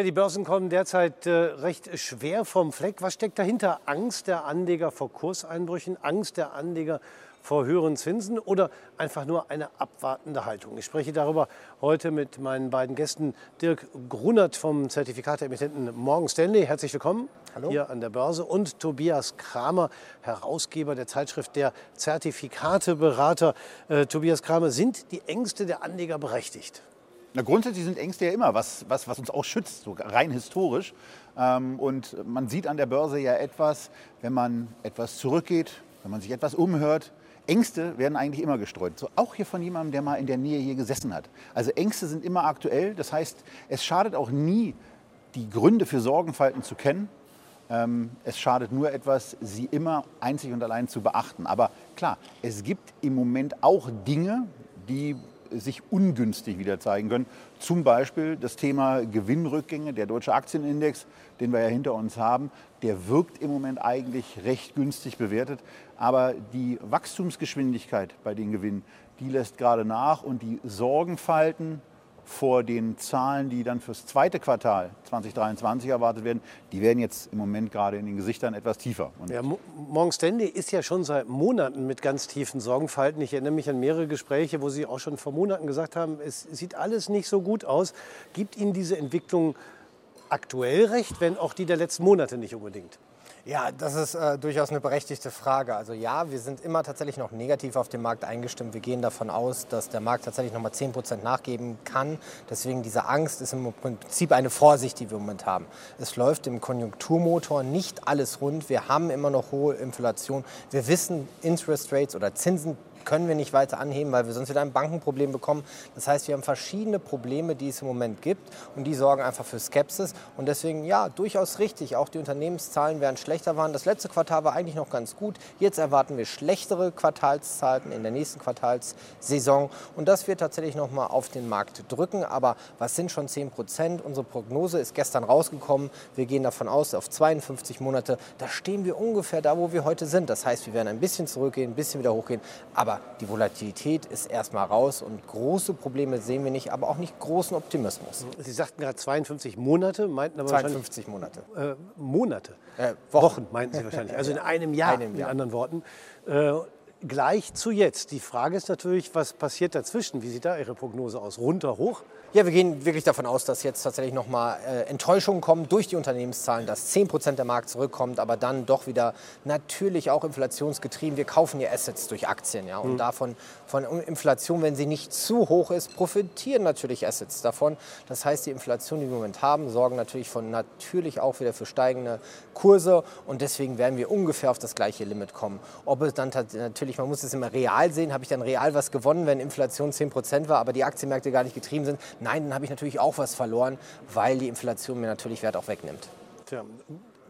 Ja, die Börsen kommen derzeit äh, recht schwer vom Fleck. Was steckt dahinter? Angst der Anleger vor Kurseinbrüchen, Angst der Anleger vor höheren Zinsen oder einfach nur eine abwartende Haltung? Ich spreche darüber heute mit meinen beiden Gästen. Dirk Grunert vom Zertifikateemittenten Morgan Stanley. Herzlich willkommen Hallo. hier an der Börse. Und Tobias Kramer, Herausgeber der Zeitschrift der Zertifikateberater. Äh, Tobias Kramer, sind die Ängste der Anleger berechtigt? Na, grundsätzlich sind Ängste ja immer was, was, was uns auch schützt, so rein historisch. Ähm, und man sieht an der Börse ja etwas, wenn man etwas zurückgeht, wenn man sich etwas umhört. Ängste werden eigentlich immer gestreut. So auch hier von jemandem, der mal in der Nähe hier gesessen hat. Also Ängste sind immer aktuell. Das heißt, es schadet auch nie, die Gründe für Sorgenfalten zu kennen. Ähm, es schadet nur etwas, sie immer einzig und allein zu beachten. Aber klar, es gibt im Moment auch Dinge, die sich ungünstig wieder zeigen können. Zum Beispiel das Thema Gewinnrückgänge. Der deutsche Aktienindex, den wir ja hinter uns haben, der wirkt im Moment eigentlich recht günstig bewertet. Aber die Wachstumsgeschwindigkeit bei den Gewinnen, die lässt gerade nach und die Sorgenfalten vor den Zahlen, die dann fürs zweite Quartal 2023 erwartet werden, die werden jetzt im Moment gerade in den Gesichtern etwas tiefer. Und ja, Morgan Stanley ist ja schon seit Monaten mit ganz tiefen Sorgenfalten. Ich erinnere mich an mehrere Gespräche, wo Sie auch schon vor Monaten gesagt haben, es sieht alles nicht so gut aus. Gibt Ihnen diese Entwicklung aktuell recht, wenn auch die der letzten Monate nicht unbedingt? Ja, das ist äh, durchaus eine berechtigte Frage. Also ja, wir sind immer tatsächlich noch negativ auf den Markt eingestimmt. Wir gehen davon aus, dass der Markt tatsächlich noch mal 10 Prozent nachgeben kann. Deswegen diese Angst ist im Prinzip eine Vorsicht, die wir im Moment haben. Es läuft im Konjunkturmotor nicht alles rund. Wir haben immer noch hohe Inflation. Wir wissen, Interest Rates oder Zinsen können wir nicht weiter anheben, weil wir sonst wieder ein Bankenproblem bekommen. Das heißt, wir haben verschiedene Probleme, die es im Moment gibt und die sorgen einfach für Skepsis. Und deswegen, ja, durchaus richtig. Auch die Unternehmenszahlen werden schlechter waren. Das letzte Quartal war eigentlich noch ganz gut. Jetzt erwarten wir schlechtere Quartalszahlen in der nächsten Quartalssaison. Und das wird tatsächlich noch mal auf den Markt drücken. Aber was sind schon 10 Prozent? Unsere Prognose ist gestern rausgekommen. Wir gehen davon aus, auf 52 Monate, da stehen wir ungefähr da, wo wir heute sind. Das heißt, wir werden ein bisschen zurückgehen, ein bisschen wieder hochgehen. Aber aber die Volatilität ist erstmal raus und große Probleme sehen wir nicht, aber auch nicht großen Optimismus. Sie sagten gerade 52 Monate, meinten aber 52 Monate. Äh, Monate? Äh, Wochen. Wochen. meinten Sie wahrscheinlich. Also in einem Jahr, einem Jahr. in anderen Worten. Äh, gleich zu jetzt. Die Frage ist natürlich, was passiert dazwischen? Wie sieht da Ihre Prognose aus? Runter, hoch? Ja, wir gehen wirklich davon aus, dass jetzt tatsächlich nochmal äh, Enttäuschungen kommen durch die Unternehmenszahlen, dass 10 Prozent der Markt zurückkommt, aber dann doch wieder natürlich auch inflationsgetrieben. Wir kaufen ja Assets durch Aktien. Ja, und mhm. davon, von Inflation, wenn sie nicht zu hoch ist, profitieren natürlich Assets davon. Das heißt, die Inflation, die wir im Moment haben, sorgen natürlich von natürlich auch wieder für steigende Kurse und deswegen werden wir ungefähr auf das gleiche Limit kommen. Ob es dann natürlich, man muss es immer real sehen, habe ich dann real was gewonnen, wenn Inflation 10 Prozent war, aber die Aktienmärkte gar nicht getrieben sind Nein, dann habe ich natürlich auch was verloren, weil die Inflation mir natürlich Wert auch wegnimmt. Tja,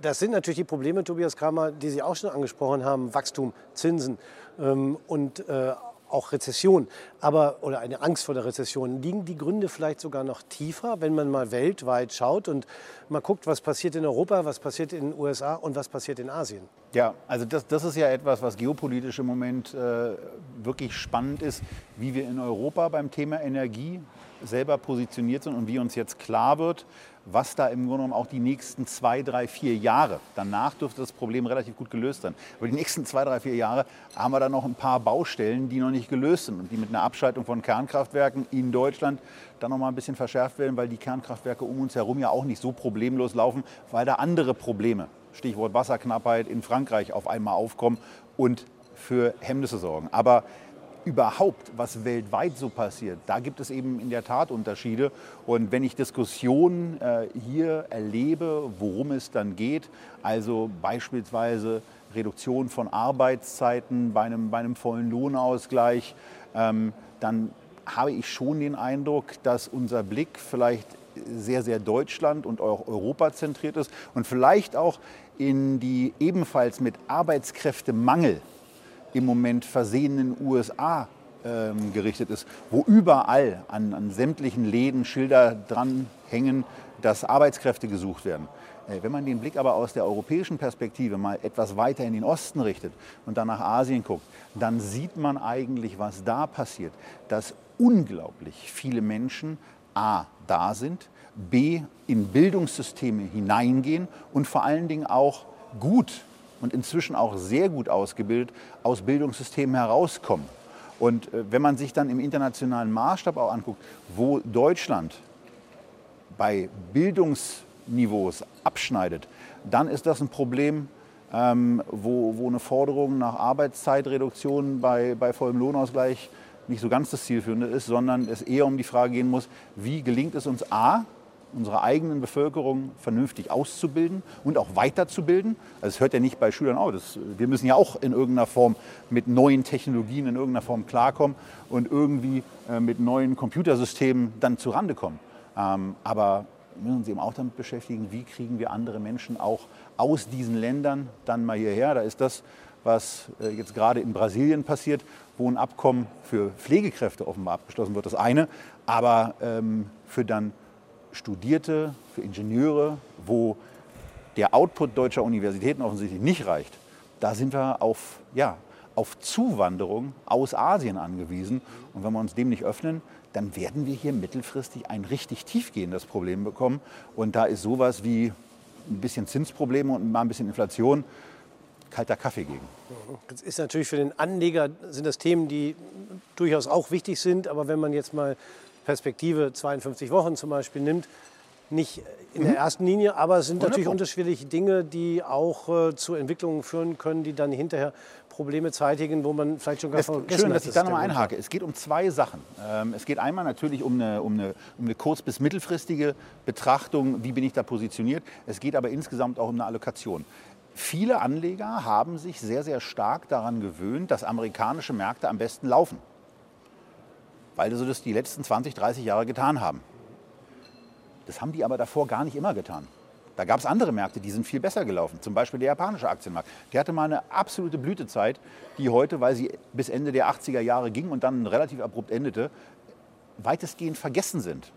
das sind natürlich die Probleme, Tobias Kramer, die Sie auch schon angesprochen haben. Wachstum, Zinsen ähm, und äh, auch Rezession, aber oder eine Angst vor der Rezession. Liegen die Gründe vielleicht sogar noch tiefer, wenn man mal weltweit schaut und mal guckt, was passiert in Europa, was passiert in den USA und was passiert in Asien? Ja, also das, das ist ja etwas, was geopolitisch im Moment äh, wirklich spannend ist, wie wir in Europa beim Thema Energie selber positioniert sind und wie uns jetzt klar wird, was da im Grunde genommen auch die nächsten zwei, drei, vier Jahre, danach dürfte das Problem relativ gut gelöst sein. Aber die nächsten zwei, drei, vier Jahre haben wir da noch ein paar Baustellen, die noch nicht gelöst sind und die mit einer Abschaltung von Kernkraftwerken in Deutschland dann noch mal ein bisschen verschärft werden, weil die Kernkraftwerke um uns herum ja auch nicht so problemlos laufen, weil da andere Probleme, Stichwort Wasserknappheit in Frankreich auf einmal aufkommen und für Hemmnisse sorgen. Aber überhaupt, was weltweit so passiert, da gibt es eben in der Tat Unterschiede. Und wenn ich Diskussionen äh, hier erlebe, worum es dann geht, also beispielsweise Reduktion von Arbeitszeiten bei einem, bei einem vollen Lohnausgleich, ähm, dann habe ich schon den Eindruck, dass unser Blick vielleicht sehr, sehr Deutschland und auch Europa zentriert ist und vielleicht auch in die ebenfalls mit Arbeitskräftemangel im Moment versehenen USA ähm, gerichtet ist, wo überall an, an, sämtlichen Läden Schilder dranhängen, dass Arbeitskräfte gesucht werden. Äh, wenn man den Blick aber aus der europäischen Perspektive mal etwas weiter in den Osten richtet und dann nach Asien guckt, dann sieht man eigentlich, was da passiert, dass unglaublich viele Menschen A da sind, B, in Bildungssysteme hineingehen und vor allen Dingen auch gut und inzwischen auch sehr gut ausgebildet aus Bildungssystemen herauskommen. Und äh, wenn man sich dann im internationalen Maßstab auch anguckt, wo Deutschland bei Bildungsniveaus abschneidet, dann ist das ein Problem, ähm, wo, wo eine Forderung nach Arbeitszeitreduktion bei, bei vollem Lohnausgleich nicht so ganz das Zielführende ist, sondern es eher um die Frage gehen muss, wie gelingt es uns A, unsere eigenen Bevölkerung vernünftig auszubilden und auch weiterzubilden. Also es hört ja nicht bei Schülern auf. Das, wir müssen ja auch in irgendeiner Form mit neuen Technologien in irgendeiner Form klarkommen und irgendwie äh, mit neuen Computersystemen dann zurande kommen. Ähm, aber wir müssen uns eben auch damit beschäftigen, wie kriegen wir andere Menschen auch aus diesen Ländern dann mal hierher. Da ist das, was äh, jetzt gerade in Brasilien passiert, wo ein Abkommen für Pflegekräfte offenbar abgeschlossen wird, das eine, aber ähm, für dann Studierte, für Ingenieure, wo der Output deutscher Universitäten offensichtlich nicht reicht, da sind wir auf, ja, auf Zuwanderung aus Asien angewiesen. Und wenn wir uns dem nicht öffnen, dann werden wir hier mittelfristig ein richtig tiefgehendes Problem bekommen. Und da ist sowas wie ein bisschen Zinsprobleme und mal ein bisschen Inflation kalter Kaffee gegen. Das ist natürlich für den Anleger sind das Themen, die durchaus auch wichtig sind. Aber wenn man jetzt mal Perspektive 52 Wochen zum Beispiel nimmt, nicht in der mhm. ersten Linie, aber es sind natürlich unterschiedliche Dinge, die auch äh, zu Entwicklungen führen können, die dann hinterher Probleme zeitigen, wo man vielleicht schon gar vergessen Schön, dass ich da nochmal einhake. Es geht um zwei Sachen. Ähm, es geht einmal natürlich um eine, um, eine, um eine kurz- bis mittelfristige Betrachtung, wie bin ich da positioniert. Es geht aber insgesamt auch um eine Allokation. Viele Anleger haben sich sehr, sehr stark daran gewöhnt, dass amerikanische Märkte am besten laufen weil sie das die letzten 20, 30 Jahre getan haben. Das haben die aber davor gar nicht immer getan. Da gab es andere Märkte, die sind viel besser gelaufen. Zum Beispiel der japanische Aktienmarkt. Der hatte mal eine absolute Blütezeit, die heute, weil sie bis Ende der 80er Jahre ging und dann relativ abrupt endete, weitestgehend vergessen sind.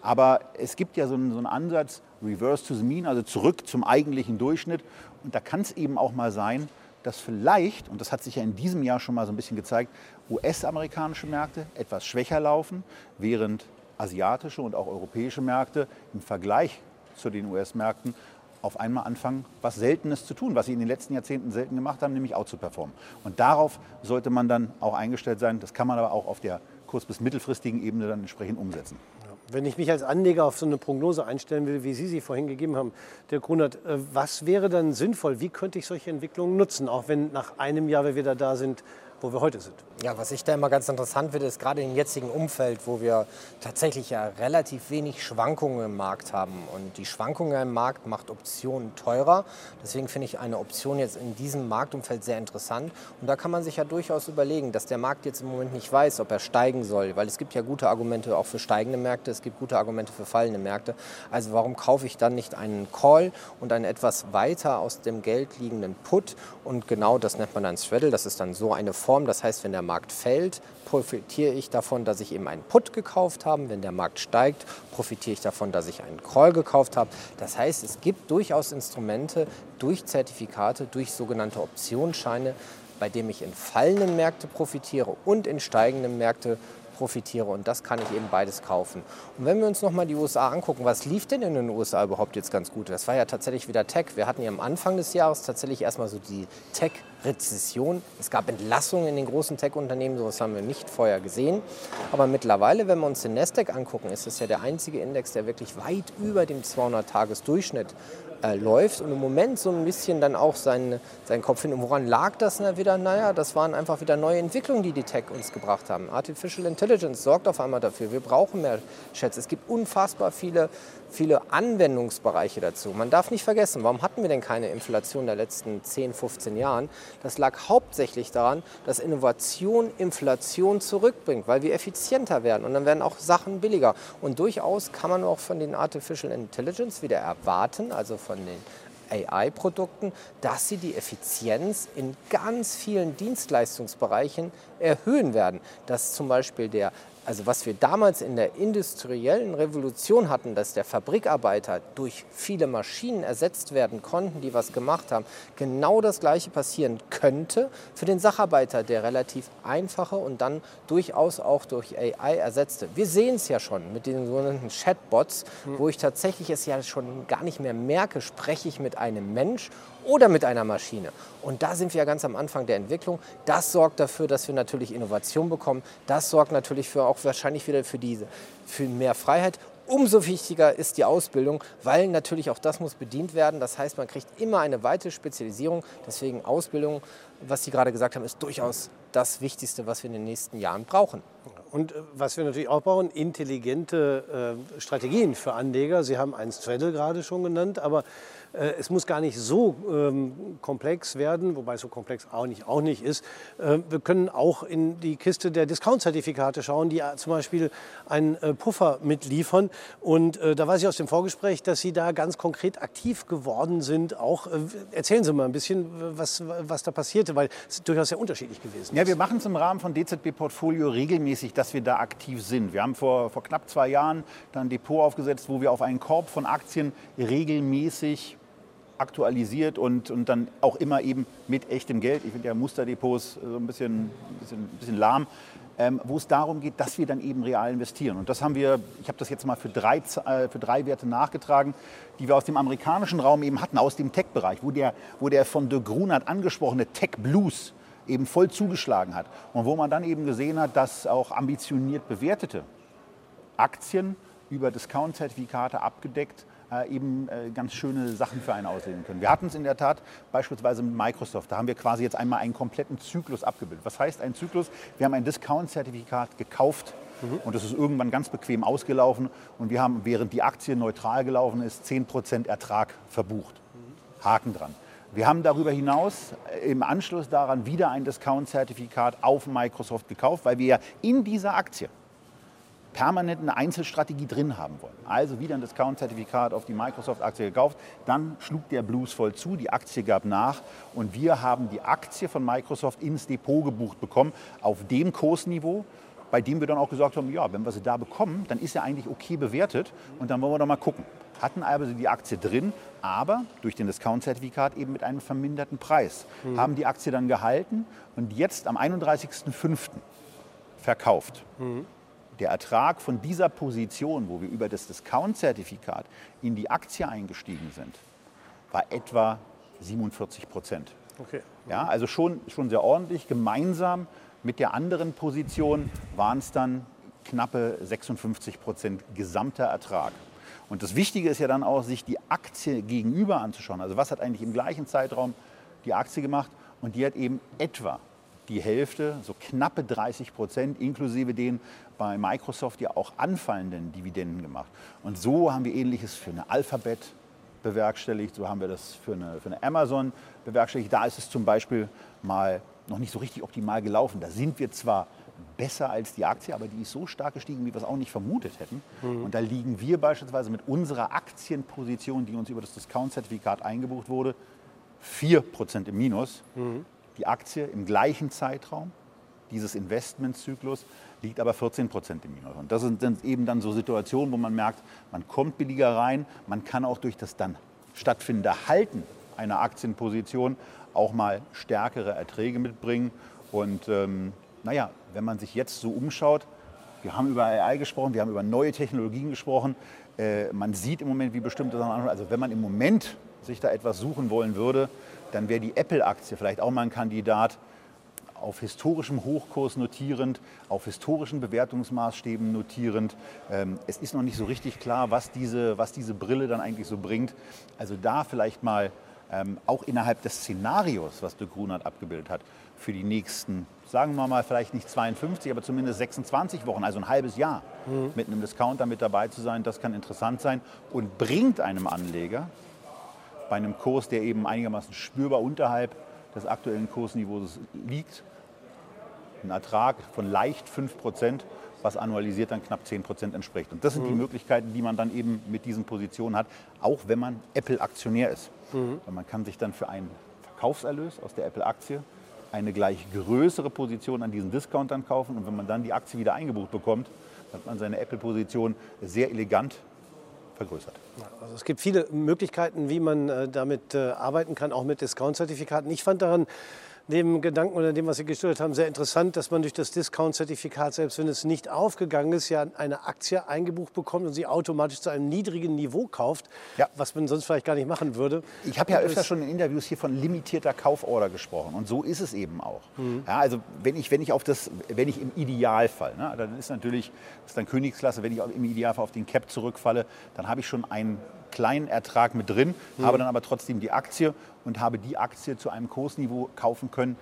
Aber es gibt ja so einen, so einen, Ansatz, Reverse to the Mean, also zurück zum eigentlichen Durchschnitt. Und da kann es eben auch mal sein, dass vielleicht, und das hat sich ja in diesem Jahr schon mal so ein bisschen gezeigt, US-amerikanische Märkte etwas schwächer laufen, während asiatische und auch europäische Märkte im Vergleich zu den US-Märkten auf einmal anfangen, was Seltenes zu tun, was sie in den letzten Jahrzehnten selten gemacht haben, nämlich out zu performen. Und darauf sollte man dann auch eingestellt sein. Das kann man aber auch auf der kurz- bis mittelfristigen Ebene dann entsprechend umsetzen. Wenn ich mich als Anleger auf so eine Prognose einstellen will, wie Sie sie vorhin gegeben haben, der Grunert, äh, was wäre dann sinnvoll? Wie könnte ich solche Entwicklungen nutzen, auch wenn nach einem Jahr wir wieder da sind, wo wir heute sind. Ja, was ich da immer ganz interessant finde, ist gerade im jetzigen Umfeld, wo wir tatsächlich ja relativ wenig Schwankungen im Markt haben. Und die Schwankungen im Markt macht Optionen teurer. Deswegen finde ich eine Option jetzt in diesem Marktumfeld sehr interessant. Und da kann man sich ja durchaus überlegen, dass der Markt jetzt im Moment nicht weiß, ob er steigen soll. Weil es gibt ja gute Argumente auch für steigende Märkte, es gibt gute Argumente für fallende Märkte. Also warum kaufe ich dann nicht einen Call und einen etwas weiter aus dem Geld liegenden Put? Und genau das nennt man dann Straddle. Das ist dann so eine Form Form. Das heißt, wenn der Markt fällt, profitiere ich davon, dass ich eben einen Put gekauft habe. Wenn der Markt steigt, profitiere ich davon, dass ich einen Call gekauft habe. Das heißt, es gibt durchaus Instrumente durch Zertifikate, durch sogenannte Optionsscheine, bei denen ich in fallenden Märkten profitiere und in steigenden Märkten profitiere. Und das kann ich eben beides kaufen. Und wenn wir uns nochmal die USA angucken, was lief denn in den USA überhaupt jetzt ganz gut? Das war ja tatsächlich wieder Tech. Wir hatten ja am Anfang des Jahres tatsächlich erstmal so die Tech-Rezession. Es gab Entlassungen in den großen Tech-Unternehmen, sowas haben wir nicht vorher gesehen. Aber mittlerweile, wenn wir uns den Nasdaq angucken, ist es ja der einzige Index, der wirklich weit über dem 200-Tages-Durchschnitt äh, läuft und im Moment so ein bisschen dann auch seinen, seinen Kopf hin. Und woran lag das denn wieder? Naja, das waren einfach wieder neue Entwicklungen, die die Tech uns gebracht haben. Artificial Intelligence sorgt auf einmal dafür. Wir brauchen mehr Chats. Es gibt unfassbar viele viele Anwendungsbereiche dazu. Man darf nicht vergessen, warum hatten wir denn keine Inflation der letzten 10, 15 Jahren? Das lag hauptsächlich daran, dass Innovation Inflation zurückbringt, weil wir effizienter werden und dann werden auch Sachen billiger. Und durchaus kann man auch von den Artificial Intelligence wieder erwarten, also von den AI-Produkten, dass sie die Effizienz in ganz vielen Dienstleistungsbereichen erhöhen werden. Dass zum Beispiel der Also was wir damals in der industriellen Revolution hatten, dass der Fabrikarbeiter durch viele Maschinen ersetzt werden konnten, die was gemacht haben, genau das gleiche passieren könnte für den Sacharbeiter, der relativ einfache und dann durchaus auch durch AI ersetzte. Wir sehen es ja schon mit den sogenannten Chatbots, wo ich tatsächlich es ja schon gar nicht mehr merke, spreche ich mit einem Mensch oder mit einer Maschine. Und da sind wir ja ganz am Anfang der Entwicklung. Das sorgt dafür, dass wir natürlich Innovation bekommen. Das sorgt natürlich für auch wahrscheinlich wieder für diese für mehr Freiheit. Umso wichtiger ist die Ausbildung, weil natürlich auch das muss bedient werden. Das heißt, man kriegt immer eine weitere Spezialisierung. Deswegen Ausbildung, was Sie gerade gesagt haben, ist durchaus das Wichtigste, was wir in den nächsten Jahren brauchen. Und äh, was wir natürlich auch brauchen, intelligente äh, Strategien für Anleger. Sie haben ein Straddle gerade schon genannt, aber es muss gar nicht so ähm, komplex werden, wobei es so komplex auch nicht, auch nicht ist. Äh, wir können auch in die Kiste der Discount-Zertifikate schauen, die zum Beispiel einen äh, Puffer mitliefern. Und da weiß ich aus dem Vorgespräch, dass Sie da ganz konkret aktiv geworden sind. Auch erzählen Sie mal ein bisschen, was, was da passierte, weil es durchaus sehr unterschiedlich gewesen ist. Ja, wir machen es im Rahmen von DZB Portfolio regelmäßig, dass wir da aktiv sind. Wir haben vor, vor knapp zwei Jahren dann ein Depot aufgesetzt, wo wir auf einen Korb von Aktien regelmäßig aktualisiert und, und dann auch immer eben mit echtem Geld. Ich finde ja Musterdepots so ein bisschen, bisschen, bisschen lahm. Ähm, wo es darum geht, dass wir dann eben real investieren. Und das haben wir, ich habe das jetzt mal für drei, äh, für drei Werte nachgetragen, die wir aus dem amerikanischen Raum eben hatten, aus dem Tech-Bereich, wo der, wo der von de Grunert angesprochene Tech-Blues eben voll zugeschlagen hat. Und wo man dann eben gesehen hat, dass auch ambitioniert bewertete Aktien über Discount-Zertifikate abgedeckt äh, eben äh, ganz schöne Sachen für einen auslesen können. Wir hatten es in der Tat beispielsweise mit Microsoft. Da haben wir quasi jetzt einmal einen kompletten Zyklus abgebildet. Was heißt ein Zyklus? Wir haben ein Discount-Zertifikat gekauft mhm. und das ist irgendwann ganz bequem ausgelaufen und wir haben, während die Aktie neutral gelaufen ist, 10% Ertrag verbucht. Mhm. Haken dran. Wir haben darüber hinaus äh, im Anschluss daran wieder ein Discount-Zertifikat auf Microsoft gekauft, weil wir ja in dieser Aktie permanent eine Einzelstrategie drin haben wollen. Also wieder ein Discount-Zertifikat auf die Microsoft-Aktie gekauft. Dann schlug der Blues voll zu, die Aktie gab nach und wir haben die Aktie von Microsoft ins Depot gebucht bekommen auf dem Kursniveau, bei dem wir dann auch gesagt haben, ja, wenn wir sie da bekommen, dann ist er eigentlich okay bewertet und dann wollen wir doch mal gucken. Hatten also die Aktie drin, aber durch den Discount-Zertifikat eben mit einem verminderten Preis. Mhm. Haben die Aktie dann gehalten und jetzt am 31.05. verkauft. Mhm der Ertrag von dieser Position, wo wir über das Discount-Zertifikat in die Aktie eingestiegen sind, war etwa 47 Prozent. Okay. Ja, also schon, schon sehr ordentlich. Gemeinsam mit der anderen Position waren es dann knappe 56 Prozent gesamter Ertrag. Und das Wichtige ist ja dann auch, sich die Aktie gegenüber anzuschauen. Also was hat eigentlich im gleichen Zeitraum die Aktie gemacht? Und die hat eben etwa die Hälfte, so knappe 30 Prozent, inklusive den bei Microsoft ja auch anfallenden Dividenden gemacht. Und so haben wir Ähnliches für eine Alphabet bewerkstelligt, so haben wir das für eine, für eine Amazon bewerkstelligt. Da ist es zum Beispiel mal noch nicht so richtig optimal gelaufen. Da sind wir zwar besser als die Aktie, aber die ist so stark gestiegen, wie wir es auch nicht vermutet hätten. Mhm. Und da liegen wir beispielsweise mit unserer Aktienposition, die uns über das Discount-Zertifikat eingebucht wurde, 4% im Minus. Mhm die Aktie im gleichen Zeitraum dieses Investmentzyklus liegt aber 14 Prozent im Minus. Und das sind eben dann so Situationen, wo man merkt, man kommt billiger rein, man kann auch durch das dann stattfindende Halten einer Aktienposition auch mal stärkere Erträge mitbringen. Und ähm, naja, wenn man sich jetzt so umschaut, wir haben über AI gesprochen, wir haben über neue Technologien gesprochen, äh, man sieht im Moment, wie bestimmte Sachen, also wenn man im Moment sich da etwas suchen wollen würde, dann wäre die Apple-Aktie vielleicht auch mal ein Kandidat, auf historischem Hochkurs notierend, auf historischen Bewertungsmaßstäben notierend. Ähm, es ist noch nicht so richtig klar, was diese, was diese Brille dann eigentlich so bringt. Also da vielleicht mal ähm, auch innerhalb des Szenarios, was de Grunert abgebildet hat, für die nächsten, sagen wir mal, vielleicht nicht 52, aber zumindest 26 Wochen, also ein halbes Jahr, mhm. mit einem Discounter mit dabei zu sein, das kann interessant sein und bringt einem Anleger bei einem Kurs, der eben einigermaßen spürbar unterhalb des aktuellen Kursniveaus liegt, einen Ertrag von leicht 5 Prozent, was annualisiert dann knapp 10 Prozent entspricht. Und das sind mhm. die Möglichkeiten, die man dann eben mit diesen Positionen hat, auch wenn man Apple-Aktionär ist. Mhm. man kann sich dann für einen Verkaufserlös aus der Apple-Aktie eine gleich größere Position an diesen Discountern kaufen und wenn man dann die Aktie wieder eingebucht bekommt, hat man seine Apple-Position sehr elegant vergrößert. Also es gibt viele Möglichkeiten, wie man äh, damit äh, arbeiten kann, auch mit Discount-Zertifikaten. Ich fand daran dem Gedanken oder dem, was Sie gestellt haben, sehr interessant, dass man durch das Discount-Zertifikat, selbst wenn es nicht aufgegangen ist, ja eine Aktie eingebucht bekommt und sie automatisch zu einem niedrigen Niveau kauft, ja. was man sonst vielleicht gar nicht machen würde. Ich habe ja öfter schon in Interviews hier von limitierter Kauforder gesprochen und so ist es eben auch. Mhm. Ja, also wenn ich, wenn ich auf das, wenn ich im Idealfall, ne, dann ist natürlich, das ist dann Königsklasse, wenn ich im Idealfall auf den Cap zurückfalle, dann habe ich schon einen kleinen Ertrag mit drin, mhm. habe dann aber trotzdem die Aktie und habe die Aktie zu einem Kursniveau kaufen können,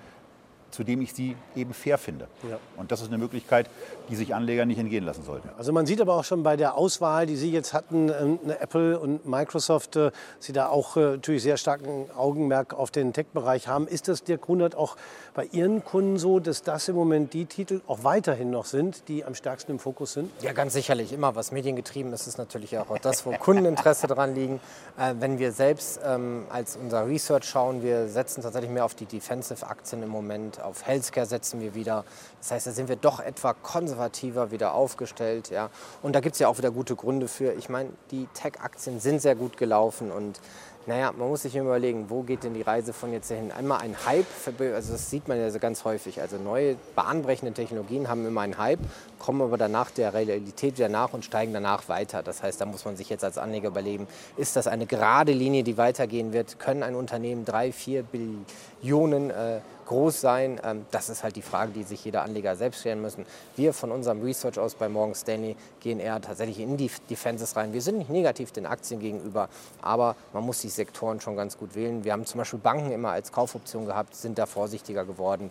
zu dem ich sie eben fair finde. Ja. Und das ist eine Möglichkeit, die sich Anleger nicht entgehen lassen sollten. Also man sieht aber auch schon bei der Auswahl, die Sie jetzt hatten, ähm, Apple und Microsoft, äh, Sie da auch äh, natürlich sehr starken Augenmerk auf den Tech-Bereich haben. Ist das, Dirk Grunert, auch bei Ihren Kunden so, dass das im Moment die Titel auch weiterhin noch sind, die am stärksten im Fokus sind? Ja, ganz sicherlich. Immer was mediengetrieben ist, ist natürlich auch das, wo Kundeninteresse dran liegen. Äh, wenn wir selbst ähm, als unser Research schauen, wir setzen tatsächlich mehr auf die Defensive-Aktien im Moment auf Healthcare setzen wir wieder. Das heißt, da sind wir doch etwa konservativer wieder aufgestellt. Ja. Und da gibt es ja auch wieder gute Gründe für. Ich meine, die Tech-Aktien sind sehr gut gelaufen und naja, man muss sich überlegen, wo geht denn die Reise von jetzt hin? Einmal ein Hype, also das sieht man ja so ganz häufig. Also neue bahnbrechende Technologien haben immer einen Hype, kommen aber danach der Realität wieder nach und steigen danach weiter. Das heißt, da muss man sich jetzt als Anleger überlegen, ist das eine gerade Linie, die weitergehen wird? Können ein Unternehmen drei, vier Billionen äh, groß sein? Ähm, das ist halt die Frage, die sich jeder Anleger selbst stellen müssen. Wir von unserem Research aus bei Morgan Stanley gehen eher tatsächlich in die Defenses rein. Wir sind nicht negativ den Aktien gegenüber, aber man muss die Sektoren schon ganz gut wählen. Wir haben zum Beispiel Banken immer als Kaufoption gehabt, sind da vorsichtiger geworden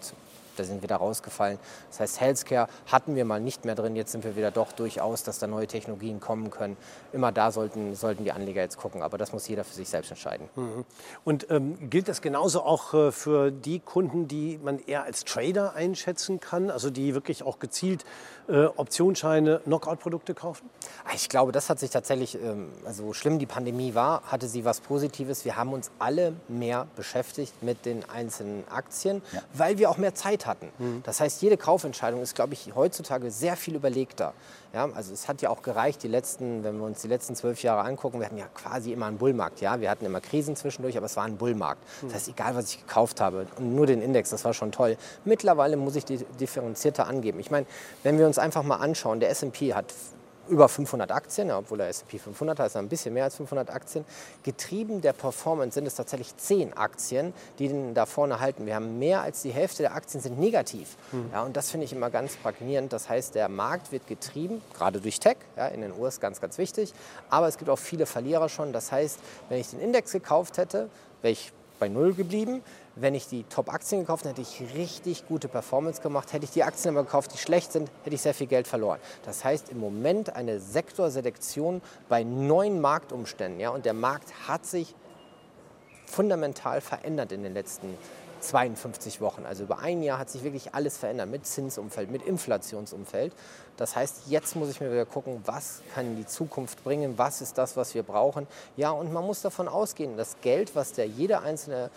da sind wir da rausgefallen. Das heißt, Healthcare hatten wir mal nicht mehr drin, jetzt sind wir wieder doch durchaus, dass da neue Technologien kommen können. Immer da sollten, sollten die Anleger jetzt gucken, aber das muss jeder für sich selbst entscheiden. Mhm. Und ähm, gilt das genauso auch äh, für die Kunden, die man eher als Trader einschätzen kann, also die wirklich auch gezielt äh, Optionsscheine, Knockout-Produkte kaufen? Ah, ich glaube, das hat sich tatsächlich, ähm, also schlimm die Pandemie war, hatte sie was Positives. Wir haben uns alle mehr beschäftigt mit den einzelnen Aktien, ja. weil wir auch mehr Zeit hatten. Mhm. Das heißt, jede Kaufentscheidung ist, glaube ich, heutzutage sehr viel überlegter. Ja, also es hat ja auch gereicht, die letzten, wenn wir uns die letzten zwölf Jahre angucken, wir hatten ja quasi immer einen Bullmarkt. Ja? Wir hatten immer Krisen zwischendurch, aber es war ein Bullmarkt. Das heißt, egal was ich gekauft habe und nur den Index, das war schon toll. Mittlerweile muss ich die differenzierter angeben. Ich meine, wenn wir uns einfach mal anschauen, der S&P hat über 500 Aktien, obwohl der S&P 500 heißt ein bisschen mehr als 500 Aktien. Getrieben der Performance sind es tatsächlich 10 Aktien, die den da vorne halten. Wir haben mehr als die Hälfte der Aktien sind negativ. Mhm. Ja, und das finde ich immer ganz prägnierend. Das heißt, der Markt wird getrieben, gerade durch Tech, ja, in den USA ganz, ganz wichtig. Aber es gibt auch viele Verlierer schon. Das heißt, wenn ich den Index gekauft hätte, wäre ich bei Null geblieben. Wenn ich die Top-Aktien gekauft hätte, hätte ich richtig gute Performance gemacht. Hätte ich die Aktien aber gekauft, die schlecht sind, hätte ich sehr viel Geld verloren. Das heißt im Moment eine Sektorselektion bei neuen Marktumständen. Ja? Und der Markt hat sich fundamental verändert in den letzten 52 Wochen. Also über ein Jahr hat sich wirklich alles verändert mit Zinsumfeld, mit Inflationsumfeld. Das heißt, jetzt muss ich mir wieder gucken, was kann die Zukunft bringen, was ist das, was wir brauchen. Ja, und man muss davon ausgehen, das Geld, was der jeder einzelne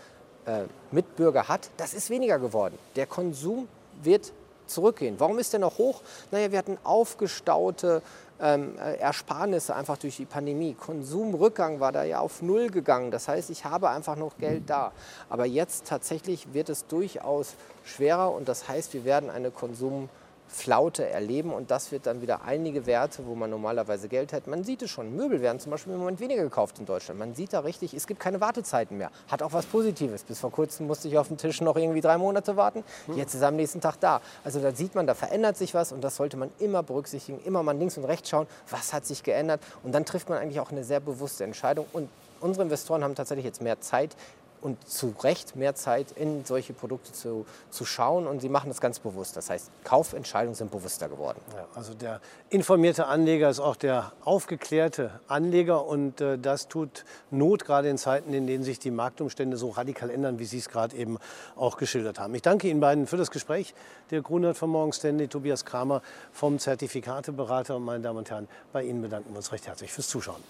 äh, Mitbürger hat, das ist weniger geworden. Der Konsum wird zurückgehen. Warum ist der noch hoch? Naja, wir hatten aufgestaute ähm, äh, Ersparnisse einfach durch die Pandemie. Konsumrückgang war da ja auf Null gegangen. Das heißt, ich habe einfach noch Geld da. Aber jetzt tatsächlich wird es durchaus schwerer und das heißt, wir werden eine Konsum Flaute erleben und das wird dann wieder einige Werte, wo man normalerweise Geld hat. Man sieht es schon, Möbel werden zum Beispiel im Moment weniger gekauft in Deutschland. Man sieht da richtig, es gibt keine Wartezeiten mehr. Hat auch was Positives. Bis vor kurzem musste ich auf den Tisch noch irgendwie drei Monate warten. Hm. Jetzt ist er am nächsten Tag da. Also da sieht man, da verändert sich was und das sollte man immer berücksichtigen. Immer mal links und rechts schauen, was hat sich geändert und dann trifft man eigentlich auch eine sehr bewusste Entscheidung und unsere Investoren haben tatsächlich jetzt mehr Zeit, und zu Recht mehr Zeit in solche Produkte zu, zu schauen und sie machen das ganz bewusst. Das heißt, Kaufentscheidungen sind bewusster geworden. Ja, also der informierte Anleger ist auch der aufgeklärte Anleger und äh, das tut Not, gerade in Zeiten, in denen sich die Marktumstände so radikal ändern, wie Sie es gerade eben auch geschildert haben. Ich danke Ihnen beiden für das Gespräch. Der Grunert von Morgan Stanley, Tobias Kramer vom Zertifikateberater und meine Damen und Herren, bei Ihnen bedanken wir uns recht herzlich fürs Zuschauen.